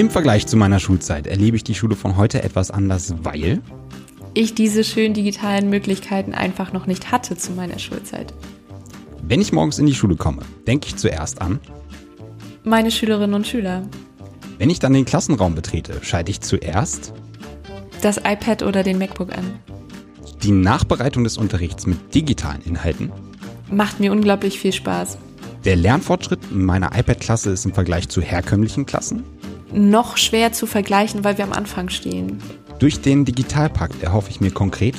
Im Vergleich zu meiner Schulzeit erlebe ich die Schule von heute etwas anders, weil ich diese schönen digitalen Möglichkeiten einfach noch nicht hatte zu meiner Schulzeit. Wenn ich morgens in die Schule komme, denke ich zuerst an meine Schülerinnen und Schüler. Wenn ich dann den Klassenraum betrete, schalte ich zuerst das iPad oder den MacBook an. Die Nachbereitung des Unterrichts mit digitalen Inhalten macht mir unglaublich viel Spaß. Der Lernfortschritt in meiner iPad-Klasse ist im Vergleich zu herkömmlichen Klassen noch schwer zu vergleichen, weil wir am Anfang stehen. Durch den Digitalpakt erhoffe ich mir konkret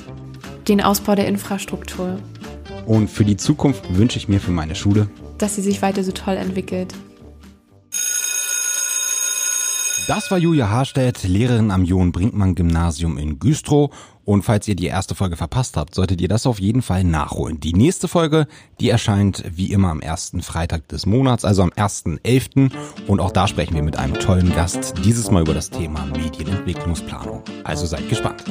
den Ausbau der Infrastruktur. Und für die Zukunft wünsche ich mir für meine Schule, dass sie sich weiter so toll entwickelt. Das war Julia Harstedt, Lehrerin am John Brinkmann Gymnasium in Güstrow. Und falls ihr die erste Folge verpasst habt, solltet ihr das auf jeden Fall nachholen. Die nächste Folge, die erscheint wie immer am ersten Freitag des Monats, also am 1.11. Und auch da sprechen wir mit einem tollen Gast, dieses Mal über das Thema Medienentwicklungsplanung. Also seid gespannt.